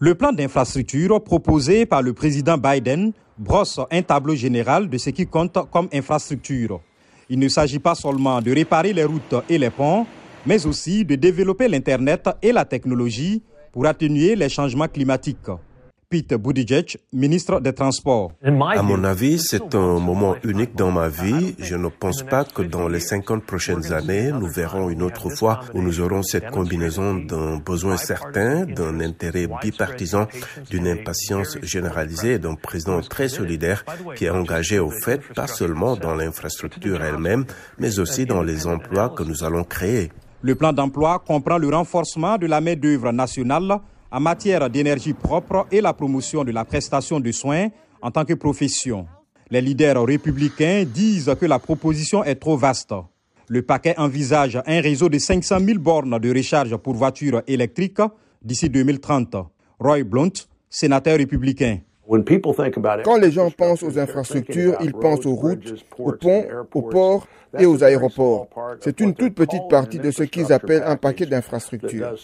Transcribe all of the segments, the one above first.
Le plan d'infrastructure proposé par le président Biden brosse un tableau général de ce qui compte comme infrastructure. Il ne s'agit pas seulement de réparer les routes et les ponts, mais aussi de développer l'Internet et la technologie pour atténuer les changements climatiques. Pete Buttigieg, ministre des Transports. À mon avis, c'est un moment unique dans ma vie. Je ne pense pas que dans les 50 prochaines années, nous verrons une autre fois où nous aurons cette combinaison d'un besoin certain, d'un intérêt bipartisan, d'une impatience généralisée et d'un président très solidaire qui est engagé au fait, pas seulement dans l'infrastructure elle-même, mais aussi dans les emplois que nous allons créer. Le plan d'emploi comprend le renforcement de la main-d'œuvre nationale en matière d'énergie propre et la promotion de la prestation de soins en tant que profession. Les leaders républicains disent que la proposition est trop vaste. Le paquet envisage un réseau de 500 000 bornes de recharge pour voitures électriques d'ici 2030. Roy Blunt, sénateur républicain. Quand les gens pensent aux infrastructures, ils pensent aux routes, aux ponts, aux ports et aux aéroports. C'est une toute petite partie de ce qu'ils appellent un paquet d'infrastructures.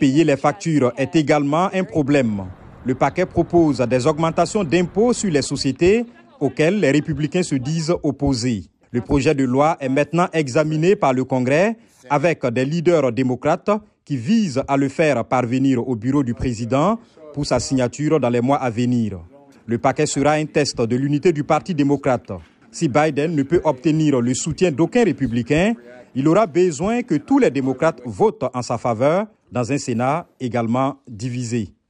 Payer les factures est également un problème. Le paquet propose des augmentations d'impôts sur les sociétés auxquelles les républicains se disent opposés. Le projet de loi est maintenant examiné par le Congrès avec des leaders démocrates qui visent à le faire parvenir au bureau du président pour sa signature dans les mois à venir. Le paquet sera un test de l'unité du Parti démocrate. Si Biden ne peut obtenir le soutien d'aucun républicain, il aura besoin que tous les démocrates votent en sa faveur dans un Sénat également divisé.